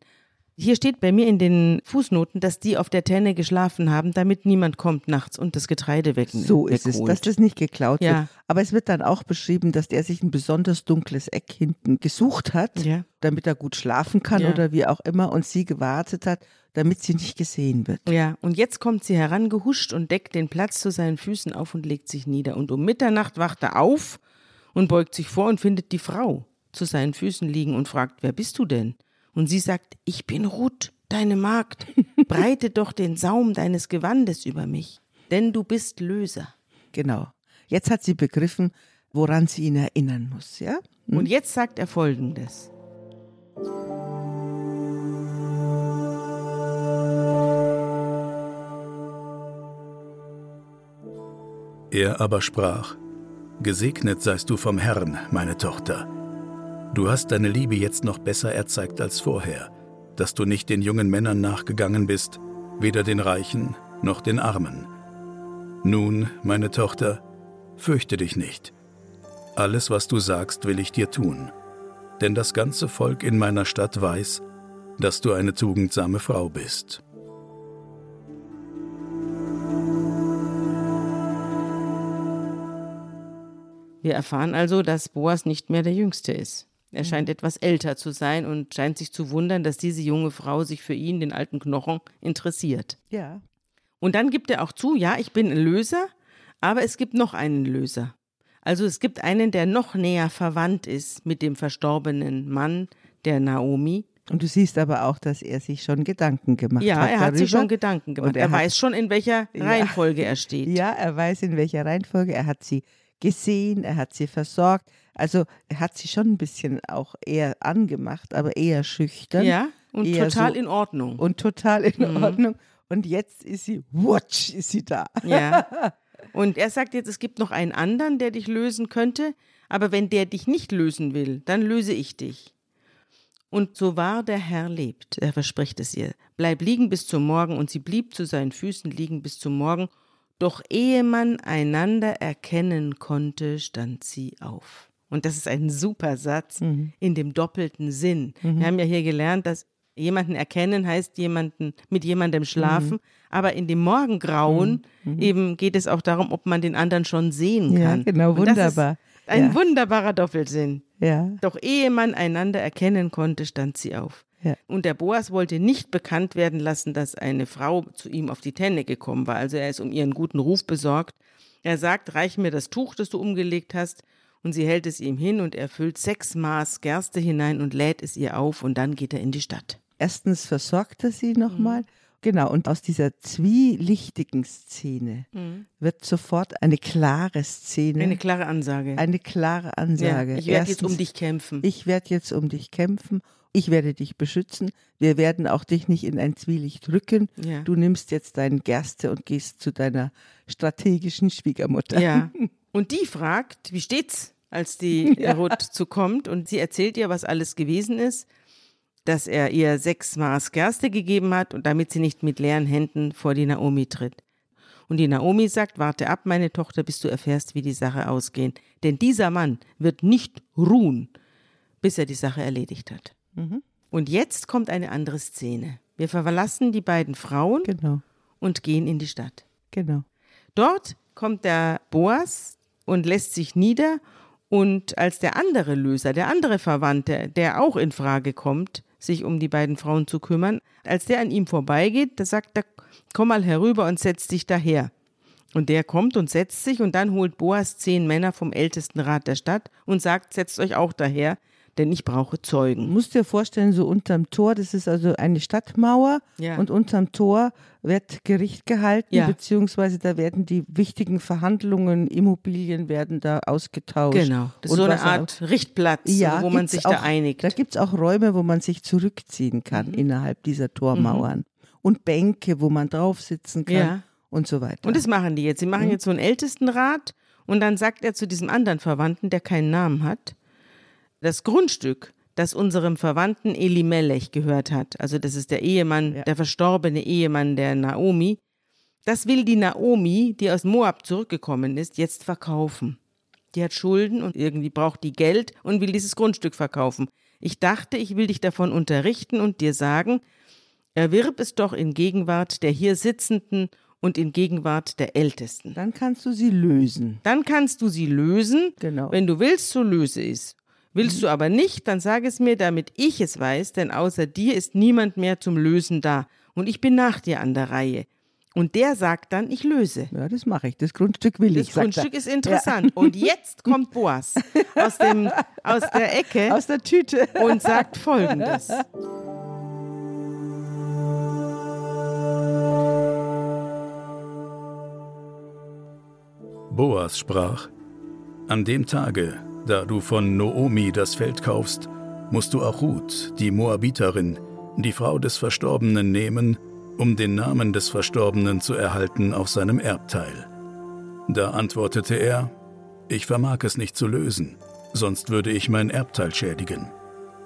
Hier steht bei mir in den Fußnoten, dass die auf der Tenne geschlafen haben, damit niemand kommt nachts und das Getreide weg So ist es, dass das nicht geklaut Ja. wird. Aber es wird dann auch beschrieben, dass der sich ein besonders dunkles Eck hinten gesucht hat, Ja. damit er gut schlafen kann Ja. oder wie auch immer und sie gewartet hat, damit sie nicht gesehen wird. Ja, und jetzt kommt sie herangehuscht und deckt den Platz zu seinen Füßen auf und legt sich nieder. Und um Mitternacht wacht er auf und beugt sich vor und findet die Frau zu seinen Füßen liegen und fragt, wer bist du denn? Und sie sagt, ich bin Ruth, deine Magd. Breite doch den Saum deines Gewandes über mich, denn du bist Löser. Genau. Jetzt hat sie begriffen, woran sie ihn erinnern muss, ja? Und jetzt sagt er folgendes. Er aber sprach, Gesegnet seist du vom Herrn, meine Tochter. Du hast deine Liebe jetzt noch besser erzeigt als vorher, dass du nicht den jungen Männern nachgegangen bist, weder den Reichen noch den Armen. Nun, meine Tochter, fürchte dich nicht. Alles, was du sagst, will ich dir tun. Denn das ganze Volk in meiner Stadt weiß, dass du eine tugendsame Frau bist. Wir erfahren also, dass Boas nicht mehr der Jüngste ist. Er scheint etwas älter zu sein und scheint sich zu wundern, dass diese junge Frau sich für ihn, den alten Knochen, interessiert. Ja. Und dann gibt er auch zu, ja, ich bin ein Löser, aber es gibt noch einen Löser. Also es gibt einen, der noch näher verwandt ist mit dem verstorbenen Mann der Naomi. Und du siehst aber auch, dass er sich schon Gedanken gemacht Ja, hat. er hat darüber. sich schon Gedanken gemacht. Und Er, er weiß schon, in welcher Ja. Reihenfolge er steht. Ja, er weiß, in welcher Reihenfolge. Er hat sie gesehen, er hat sie versorgt. Also er hat sie schon ein bisschen auch eher angemacht, aber eher schüchtern. Ja, und total so- in Ordnung. Und total in Mhm. Ordnung. Und jetzt ist sie, watch, ist sie da. Ja. Und er sagt jetzt, es gibt noch einen anderen, der dich lösen könnte, aber wenn der dich nicht lösen will, dann löse ich dich. Und so wahr der Herr lebt, er verspricht es ihr. Bleib liegen bis zum Morgen, und sie blieb zu seinen Füßen liegen bis zum Morgen. Doch ehe man einander erkennen konnte, stand sie auf. Und das ist ein super Satz in dem doppelten Sinn. Wir haben ja hier gelernt, dass jemanden erkennen heißt jemanden mit jemandem schlafen, aber in dem Morgengrauen eben geht es auch darum, ob man den anderen schon sehen Ja, kann. genau, das ist wunderbar. Ein Ja. wunderbarer Doppelsinn. Ja. Doch ehe man einander erkennen konnte, stand sie auf. Ja. Und der Boas wollte nicht bekannt werden lassen, dass eine Frau zu ihm auf die Tenne gekommen war. Also er ist um ihren guten Ruf besorgt. Er sagt, reich mir das Tuch, das du umgelegt hast. Und sie hält es ihm hin und er füllt sechs Maß Gerste hinein und lädt es ihr auf und dann geht er in die Stadt. Erstens versorgt er sie nochmal. Mhm. Genau, und aus dieser zwielichtigen Szene wird sofort eine klare Szene, Mhm. Eine klare Ansage. eine klare ja, Ansage. ich werde jetzt um dich kämpfen. Ich werde jetzt um dich kämpfen. Ich werde dich beschützen. Wir werden auch dich nicht in ein Zwielicht rücken. Ja. Du nimmst jetzt deine Gerste und gehst zu deiner strategischen Schwiegermutter. Ja. Und die fragt, wie steht's, als die Ruth zukommt und sie erzählt ihr, was alles gewesen ist, dass er ihr sechs Maß Gerste gegeben hat und damit sie nicht mit leeren Händen vor die Naomi tritt. Und die Naomi sagt, warte ab, meine Tochter, bis du erfährst, wie die Sache ausgehen. Denn dieser Mann wird nicht ruhen, bis er die Sache erledigt hat. Und jetzt kommt eine andere Szene. Wir verlassen die beiden Frauen Genau, und gehen in die Stadt. genau. Dort kommt der Boas und lässt sich nieder und als der andere Löser, der andere Verwandte, der auch in Frage kommt, sich um die beiden Frauen zu kümmern, als der an ihm vorbeigeht, da sagt er, komm mal herüber und setz dich daher. Und der kommt und setzt sich und dann holt Boas zehn Männer vom ältesten Rat der Stadt und sagt, setzt euch auch daher, denn ich brauche Zeugen. Du musst dir vorstellen, so unterm Tor, das ist also eine Stadtmauer Ja. und unterm Tor wird Gericht gehalten, Ja. beziehungsweise da werden die wichtigen Verhandlungen, Immobilien werden da ausgetauscht. Genau, das ist so eine was auch- Art Richtplatz, ja, wo man sich auch, da einigt. Mhm. Da gibt es auch Räume, wo man sich zurückziehen kann innerhalb dieser Tormauern. Und Bänke, wo man drauf sitzen kann Ja. und so weiter. Und das machen die jetzt. Sie Mhm. machen jetzt so einen Ältestenrat und dann sagt er zu diesem anderen Verwandten, der keinen Namen hat, das Grundstück, das unserem Verwandten Elimelech gehört hat, also das ist der Ehemann, Ja. der verstorbene Ehemann der Naomi, das will die Naomi, die aus Moab zurückgekommen ist, jetzt verkaufen. Die hat Schulden und irgendwie braucht die Geld und will dieses Grundstück verkaufen. Ich dachte, ich will dich davon unterrichten und dir sagen, erwirb es doch in Gegenwart der hier Sitzenden und in Gegenwart der Ältesten. Dann kannst du sie lösen. Dann kannst du sie lösen. Genau. Wenn du willst, so löse es. Willst du aber nicht, dann sag es mir, damit ich es weiß, denn außer dir ist niemand mehr zum Lösen da. Und ich bin nach dir an der Reihe. Und der sagt dann, ich löse. Ja, das mache ich. Das Grundstück will Das ich. sagt Grundstück ist interessant. Und jetzt kommt Boas aus, dem, aus der Ecke Aus der Tüte. und sagt folgendes. Boas sprach, An dem Tage, da du von Noomi das Feld kaufst, musst du auch Ruth, die Moabiterin, die Frau des Verstorbenen nehmen, um den Namen des Verstorbenen zu erhalten auf seinem Erbteil. Da antwortete er, Ich vermag es nicht zu lösen, sonst würde ich mein Erbteil schädigen.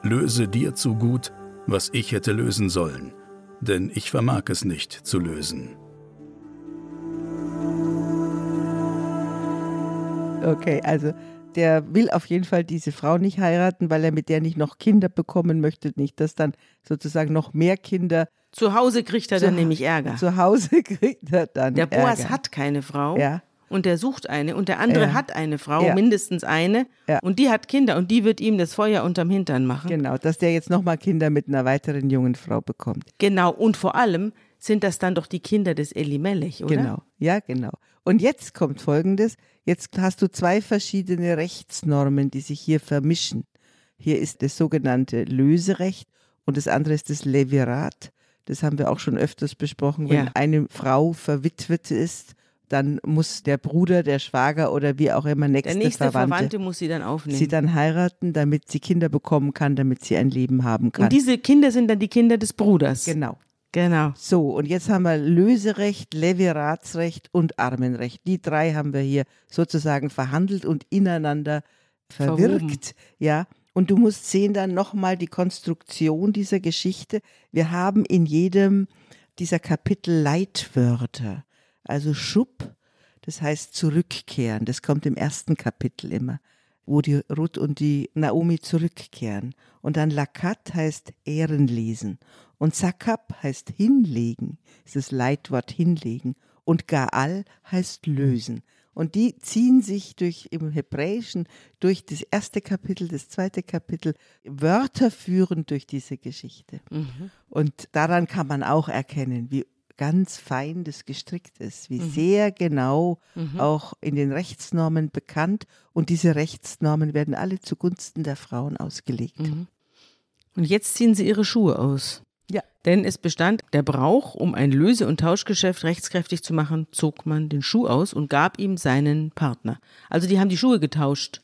Löse dir zu gut, was ich hätte lösen sollen, denn ich vermag es nicht zu lösen. Okay, also der will auf jeden Fall diese Frau nicht heiraten, weil er mit der nicht noch Kinder bekommen möchte, nicht, dass dann sozusagen noch mehr Kinder Zu Hause kriegt er dann Zu- nämlich Ärger. zu Hause kriegt er dann Der Boas Ärger. hat keine Frau. Ja. Und der sucht eine und der andere Ja. hat eine Frau, Ja. mindestens eine. Und die hat Kinder und die wird ihm das Feuer unterm Hintern machen. Genau, dass der jetzt nochmal Kinder mit einer weiteren jungen Frau bekommt. Genau. Und vor allem sind das dann doch die Kinder des Elimelech, oder? Genau, ja, genau. Und jetzt kommt Folgendes. Jetzt hast du zwei verschiedene Rechtsnormen, die sich hier vermischen. Hier ist das sogenannte Löserecht und das andere ist das Levirat. Das haben wir auch schon öfters besprochen. Wenn Ja. eine Frau verwitwet ist, dann muss der Bruder, der Schwager oder wie auch immer nächste, Der nächste Verwandte, Verwandte muss sie dann aufnehmen. sie dann heiraten, damit sie Kinder bekommen kann, damit sie ein Leben haben kann. und diese Kinder sind dann die Kinder des Bruders. genau. Genau. So, und jetzt haben wir Löserecht, Leviratsrecht und Armenrecht. Die drei haben wir hier sozusagen verhandelt und ineinander verwirkt. Verwoben. Ja, und du musst sehen dann nochmal die Konstruktion dieser Geschichte. Wir haben in jedem dieser Kapitel Leitwörter. Also Schub, das heißt zurückkehren. Das kommt im ersten Kapitel immer, wo die Ruth und die Naomi zurückkehren. Und dann Lakat heißt Ehrenlesen. Und Sakab heißt hinlegen, ist das Leitwort hinlegen. Und Gaal heißt lösen. Und die ziehen sich durch im Hebräischen durch das erste Kapitel, das zweite Kapitel, Wörter führen durch diese Geschichte. Und daran kann man auch erkennen, wie ganz fein das gestrickt ist, wie sehr genau auch in den Rechtsnormen bekannt. Und diese Rechtsnormen werden alle zugunsten der Frauen ausgelegt. Und jetzt ziehen sie ihre Schuhe aus. Ja. Denn es bestand der Brauch, um ein Löse- und Tauschgeschäft rechtskräftig zu machen, zog man den Schuh aus und gab ihm seinen Partner. Also die haben die Schuhe getauscht.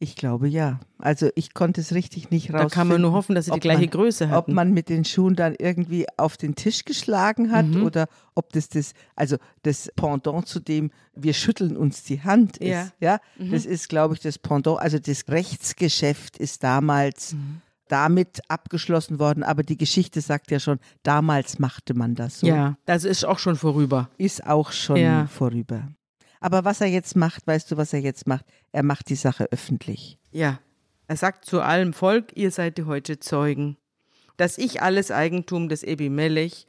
Ich glaube ja. Also ich konnte es richtig nicht rausfinden. Da kann man nur hoffen, dass sie die ob gleiche man, Größe Ob hatten. man mit den Schuhen dann irgendwie auf den Tisch geschlagen hat Mhm. oder ob das das, also das Pendant zu dem, wir schütteln uns die Hand ist. Ja. Mhm. Ja, das ist, glaube ich, das Pendant. Also das Rechtsgeschäft ist damals Mhm. Damit abgeschlossen worden, aber die Geschichte sagt ja schon, damals machte man das so. Ja, das ist auch schon vorüber. Ist auch schon Ja. vorüber. Aber was er jetzt macht, weißt du, was er jetzt macht? Er macht die Sache öffentlich. Ja. Er sagt zu allem Volk, ihr seid die heute Zeugen, dass ich alles Eigentum des Ebimelech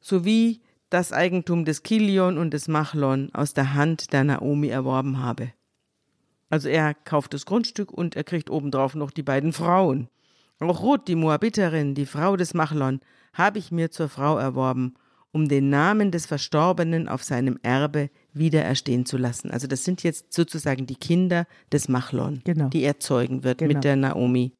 sowie das Eigentum des Kilion und des Machlon aus der Hand der Naomi erworben habe. Also er kauft das Grundstück und er kriegt obendrauf noch die beiden Frauen. Auch Ruth, die Moabiterin, die Frau des Machlon, habe ich mir zur Frau erworben, um den Namen des Verstorbenen auf seinem Erbe wieder erstehen zu lassen. Also das sind jetzt sozusagen die Kinder des Machlon, Genau. die er zeugen wird Genau. mit der Naomi.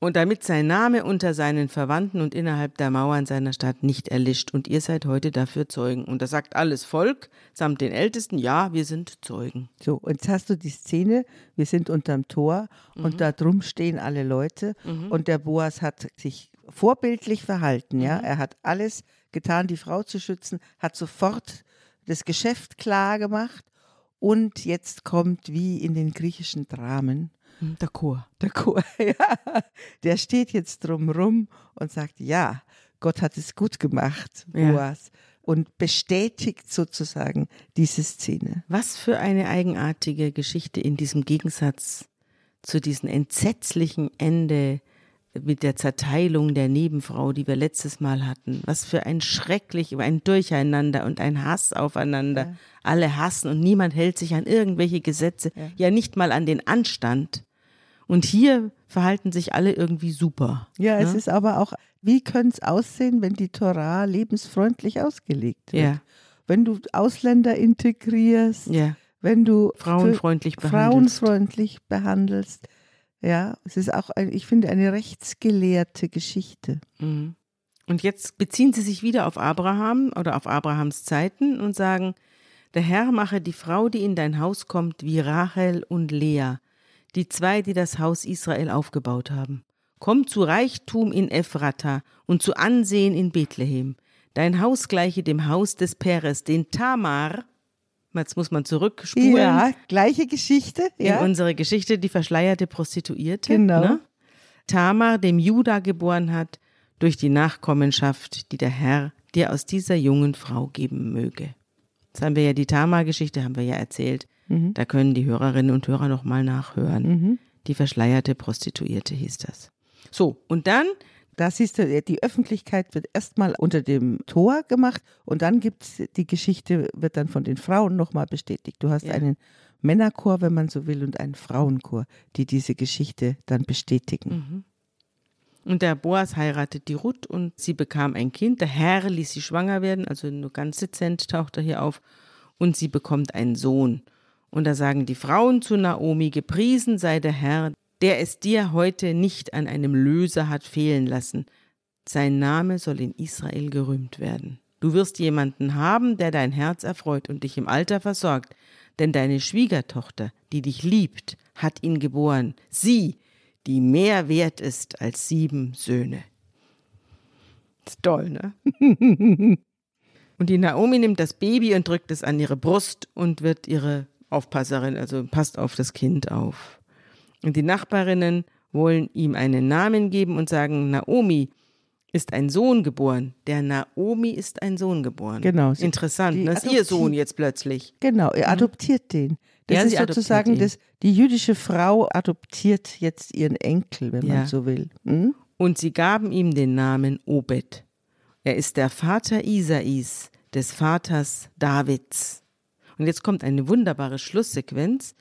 Und damit sein Name unter seinen Verwandten und innerhalb der Mauern seiner Stadt nicht erlischt. Und ihr seid heute dafür Zeugen. Und da sagt alles Volk samt den Ältesten, ja, wir sind Zeugen. So, und jetzt hast du die Szene, wir sind unterm Tor mhm. und da drum stehen alle Leute mhm. und der Boas hat sich vorbildlich verhalten, ja. Mhm. Er hat alles getan, die Frau zu schützen, hat sofort das Geschäft klar gemacht und jetzt kommt wie in den griechischen Dramen. Hm, der Chor. Der Chor, ja. Der steht jetzt drumrum und sagt, ja, Gott hat es gut gemacht, Boas. Ja. Und bestätigt sozusagen diese Szene. Was für eine eigenartige Geschichte in diesem Gegensatz zu diesem entsetzlichen Ende mit der Zerteilung der Nebenfrau, die wir letztes Mal hatten. Was für ein schrecklich, ein Durcheinander und ein Hass aufeinander. Ja. Alle hassen und niemand hält sich an irgendwelche Gesetze, ja. ja nicht mal an den Anstand. Und hier verhalten sich alle irgendwie super. Ja, ne? es ist aber auch, wie könnte es aussehen, wenn die Torah lebensfreundlich ausgelegt wird? Ja. Wenn du Ausländer integrierst, ja. wenn du frauenfreundlich behandelst. frauenfreundlich behandelst ja, es ist auch, ein, ich finde, eine rechtsgelehrte Geschichte. Mhm. Und jetzt beziehen sie sich wieder auf Abraham oder auf Abrahams Zeiten und sagen, der Herr mache die Frau, die in dein Haus kommt, wie Rachel und Lea, die zwei, die das Haus Israel aufgebaut haben. Komm zu Reichtum in Ephrata und zu Ansehen in Bethlehem. Dein Haus gleiche dem Haus des Peres, den Tamar, Jetzt muss man zurückspulen. Ja, gleiche Geschichte. Ja. In unsere Geschichte, die verschleierte Prostituierte. Genau. Ne? Tamar, dem Juda geboren hat, durch die Nachkommenschaft, die der Herr dir aus dieser jungen Frau geben möge. Das haben wir ja, die Tamar-Geschichte haben wir ja erzählt. Mhm. Da können die Hörerinnen und Hörer nochmal nachhören. Mhm. Die verschleierte Prostituierte hieß das. So, und dann da siehst du, die Öffentlichkeit wird erstmal unter dem Tor gemacht und dann gibt es die Geschichte, wird dann von den Frauen nochmal bestätigt. Du hast ja. einen Männerchor, wenn man so will, und einen Frauenchor, die diese Geschichte dann bestätigen. Mhm. Und der Boas heiratet die Ruth und sie bekam ein Kind. Der Herr ließ sie schwanger werden, also nur ganz dezent taucht er hier auf. Und sie bekommt einen Sohn. Und da sagen die Frauen zu Naomi, gepriesen sei der Herr, der es dir heute nicht an einem Löser hat fehlen lassen. Sein Name soll in Israel gerühmt werden. Du wirst jemanden haben, der dein Herz erfreut und dich im Alter versorgt, denn deine Schwiegertochter, die dich liebt, hat ihn geboren, sie, die mehr wert ist als sieben Söhne. Ist toll, ne? und die Naomi nimmt das Baby und drückt es an ihre Brust und wird ihre Aufpasserin, also passt auf das Kind auf. Und die Nachbarinnen wollen ihm einen Namen geben und sagen, Naomi ist ein Sohn geboren. Der Naomi ist ein Sohn geboren. Genau. Interessant, das ist ihr Sohn jetzt plötzlich. Genau, er mhm. adoptiert den. Das ja, ist sozusagen, das, die jüdische Frau adoptiert jetzt ihren Enkel, wenn ja. man so will. Hm? Und sie gaben ihm den Namen Obed. Er ist der Vater Isais, des Vaters Davids. Und jetzt kommt eine wunderbare Schlusssequenz.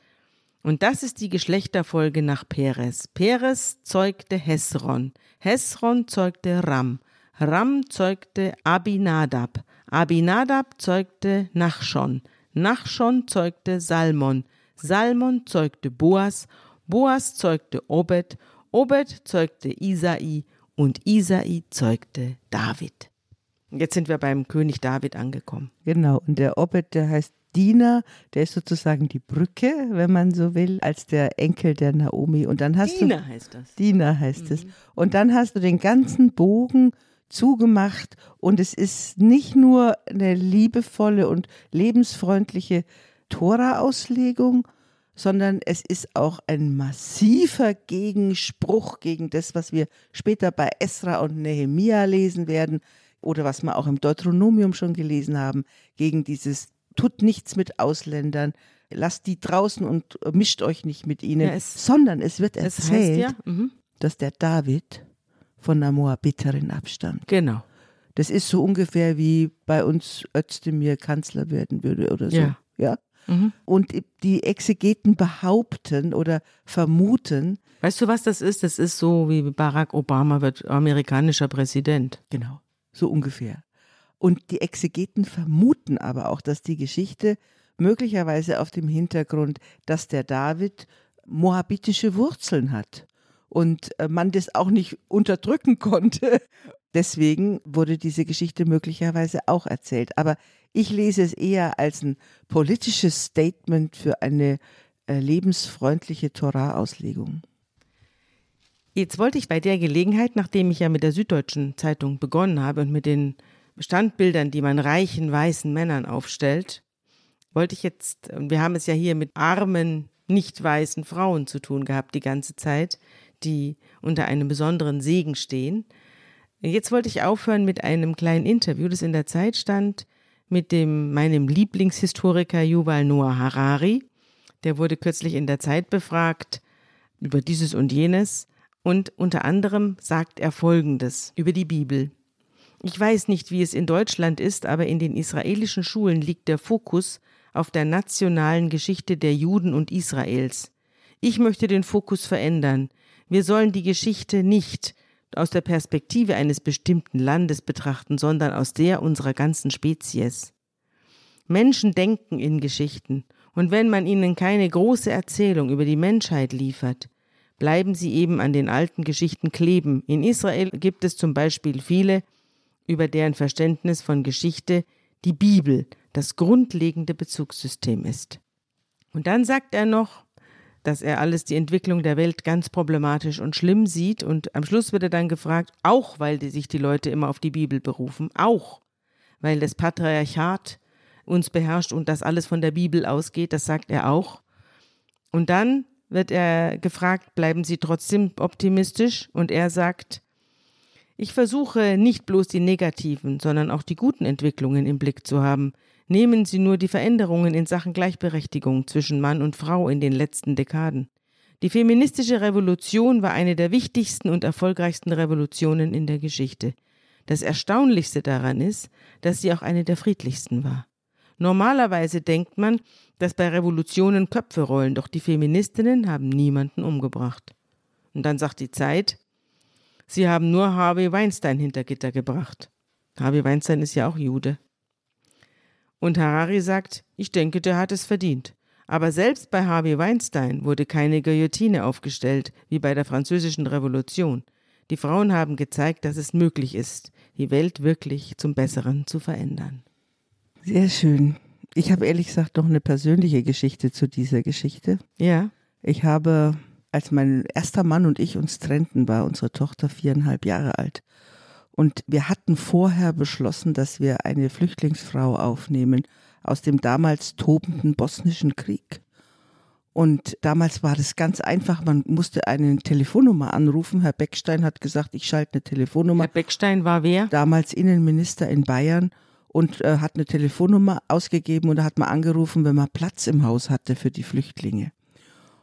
Und das ist die Geschlechterfolge nach Peres. Peres zeugte Hesron. Hesron zeugte Ram. Ram zeugte Abinadab. Abinadab zeugte Nachschon. Nachschon zeugte Salmon. Salmon zeugte Boas. Boas zeugte Obed. Obed zeugte Isai. Und Isai zeugte David. Jetzt sind wir beim König David angekommen. Genau, und der Obed, der heißt Diener, der ist sozusagen die Brücke, wenn man so will, als der Enkel der Naomi. Und dann hast Diener du, heißt das. Diener heißt mhm. es. Und dann hast du den ganzen Bogen zugemacht und es ist nicht nur eine liebevolle und lebensfreundliche Tora-Auslegung, sondern es ist auch ein massiver Gegenspruch gegen das, was wir später bei Esra und Nehemia lesen werden oder was wir auch im Deuteronomium schon gelesen haben, gegen dieses tut nichts mit Ausländern, lasst die draußen und mischt euch nicht mit ihnen, ja, es, sondern es wird erzählt, ja, mhm. dass der David von einer Moabiterin abstammt. Genau. Das ist so ungefähr wie bei uns Özdemir Kanzler werden würde oder so. Ja. ja? Mhm. Und die Exegeten behaupten oder vermuten. Weißt du, was das ist? Das ist so wie Barack Obama wird amerikanischer Präsident. Genau, so ungefähr. Und die Exegeten vermuten aber auch, dass die Geschichte möglicherweise auf dem Hintergrund, dass der David moabitische Wurzeln hat und äh, man das auch nicht unterdrücken konnte. Deswegen wurde diese Geschichte möglicherweise auch erzählt. Aber ich lese es eher als ein politisches Statement für eine äh, lebensfreundliche Torah-Auslegung. Jetzt wollte ich bei der Gelegenheit, nachdem ich ja mit der Süddeutschen Zeitung begonnen habe und mit den Standbildern, die man reichen weißen Männern aufstellt, wollte ich jetzt, wir haben es ja hier mit armen, nicht weißen Frauen zu tun gehabt die ganze Zeit, die unter einem besonderen Segen stehen. Jetzt wollte ich aufhören mit einem kleinen Interview, das in der Zeit stand, mit dem, meinem Lieblingshistoriker Yuval Noah Harari. Der wurde kürzlich in der Zeit befragt über dieses und jenes. Und unter anderem sagt er Folgendes über die Bibel. Ich weiß nicht, wie es in Deutschland ist, aber in den israelischen Schulen liegt der Fokus auf der nationalen Geschichte der Juden und Israels. Ich möchte den Fokus verändern. Wir sollen die Geschichte nicht aus der Perspektive eines bestimmten Landes betrachten, sondern aus der unserer ganzen Spezies. Menschen denken in Geschichten, und wenn man ihnen keine große Erzählung über die Menschheit liefert, bleiben sie eben an den alten Geschichten kleben. In Israel gibt es zum Beispiel viele, über deren Verständnis von Geschichte die Bibel das grundlegende Bezugssystem ist. Und dann sagt er noch, dass er alles die Entwicklung der Welt ganz problematisch und schlimm sieht. Und am Schluss wird er dann gefragt, auch weil die sich die Leute immer auf die Bibel berufen, auch weil das Patriarchat uns beherrscht und das alles von der Bibel ausgeht, das sagt er auch. Und dann wird er gefragt, bleiben Sie trotzdem optimistisch? Und er sagt, ich versuche nicht bloß die negativen, sondern auch die guten Entwicklungen im Blick zu haben. Nehmen Sie nur die Veränderungen in Sachen Gleichberechtigung zwischen Mann und Frau in den letzten Dekaden. Die feministische Revolution war eine der wichtigsten und erfolgreichsten Revolutionen in der Geschichte. Das Erstaunlichste daran ist, dass sie auch eine der friedlichsten war. Normalerweise denkt man, dass bei Revolutionen Köpfe rollen, doch die Feministinnen haben niemanden umgebracht. Und dann sagt die Zeit, sie haben nur Harvey Weinstein hinter Gitter gebracht. Harvey Weinstein ist ja auch Jude. Und Harari sagt, ich denke, der hat es verdient. Aber selbst bei Harvey Weinstein wurde keine Guillotine aufgestellt, wie bei der Französischen Revolution. Die Frauen haben gezeigt, dass es möglich ist, die Welt wirklich zum Besseren zu verändern. Sehr schön. Ich habe ehrlich gesagt noch eine persönliche Geschichte zu dieser Geschichte. Ja. Ich habe, als mein erster Mann und ich uns trennten, war unsere Tochter viereinhalb Jahre alt. Und wir hatten vorher beschlossen, dass wir eine Flüchtlingsfrau aufnehmen aus dem damals tobenden bosnischen Krieg. Und damals war das ganz einfach. Man musste eine Telefonnummer anrufen. Herr Beckstein hat gesagt, ich schalte eine Telefonnummer. Herr Beckstein war wer? Damals Innenminister in Bayern und äh, hat eine Telefonnummer ausgegeben und da hat man angerufen, wenn man Platz im Haus hatte für die Flüchtlinge.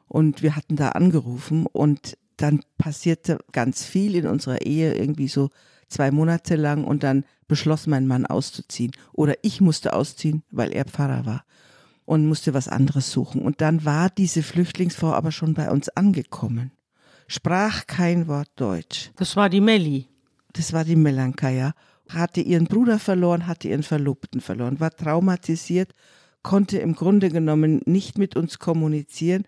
Und wir hatten da angerufen und dann passierte ganz viel in unserer Ehe, irgendwie so zwei Monate lang und dann beschloss mein Mann auszuziehen. Oder ich musste ausziehen, weil er Pfarrer war und musste was anderes suchen. Und dann war diese Flüchtlingsfrau aber schon bei uns angekommen, sprach kein Wort Deutsch. Das war die Melli. Das war die Melanka, ja hatte ihren Bruder verloren, hatte ihren Verlobten verloren, war traumatisiert, konnte im Grunde genommen nicht mit uns kommunizieren.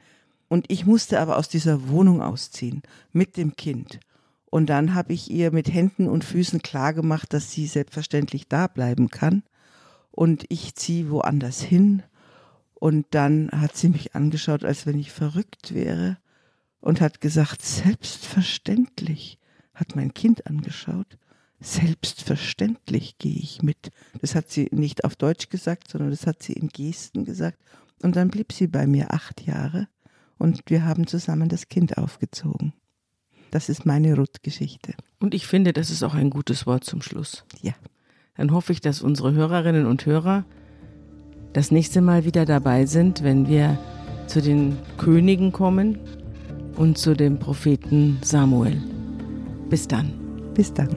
Und ich musste aber aus dieser Wohnung ausziehen mit dem Kind. Und dann habe ich ihr mit Händen und Füßen klargemacht, dass sie selbstverständlich da bleiben kann. Und ich ziehe woanders hin. Und dann hat sie mich angeschaut, als wenn ich verrückt wäre und hat gesagt, selbstverständlich, hat mein Kind angeschaut. Selbstverständlich gehe ich mit. Das hat sie nicht auf Deutsch gesagt, sondern das hat sie in Gesten gesagt. Und dann blieb sie bei mir acht Jahre und wir haben zusammen das Kind aufgezogen. Das ist meine Ruth-Geschichte. Und ich finde, das ist auch ein gutes Wort zum Schluss. Ja. Dann hoffe ich, dass unsere Hörerinnen und Hörer das nächste Mal wieder dabei sind, wenn wir zu den Königen kommen und zu dem Propheten Samuel. Bis dann. Bis dann.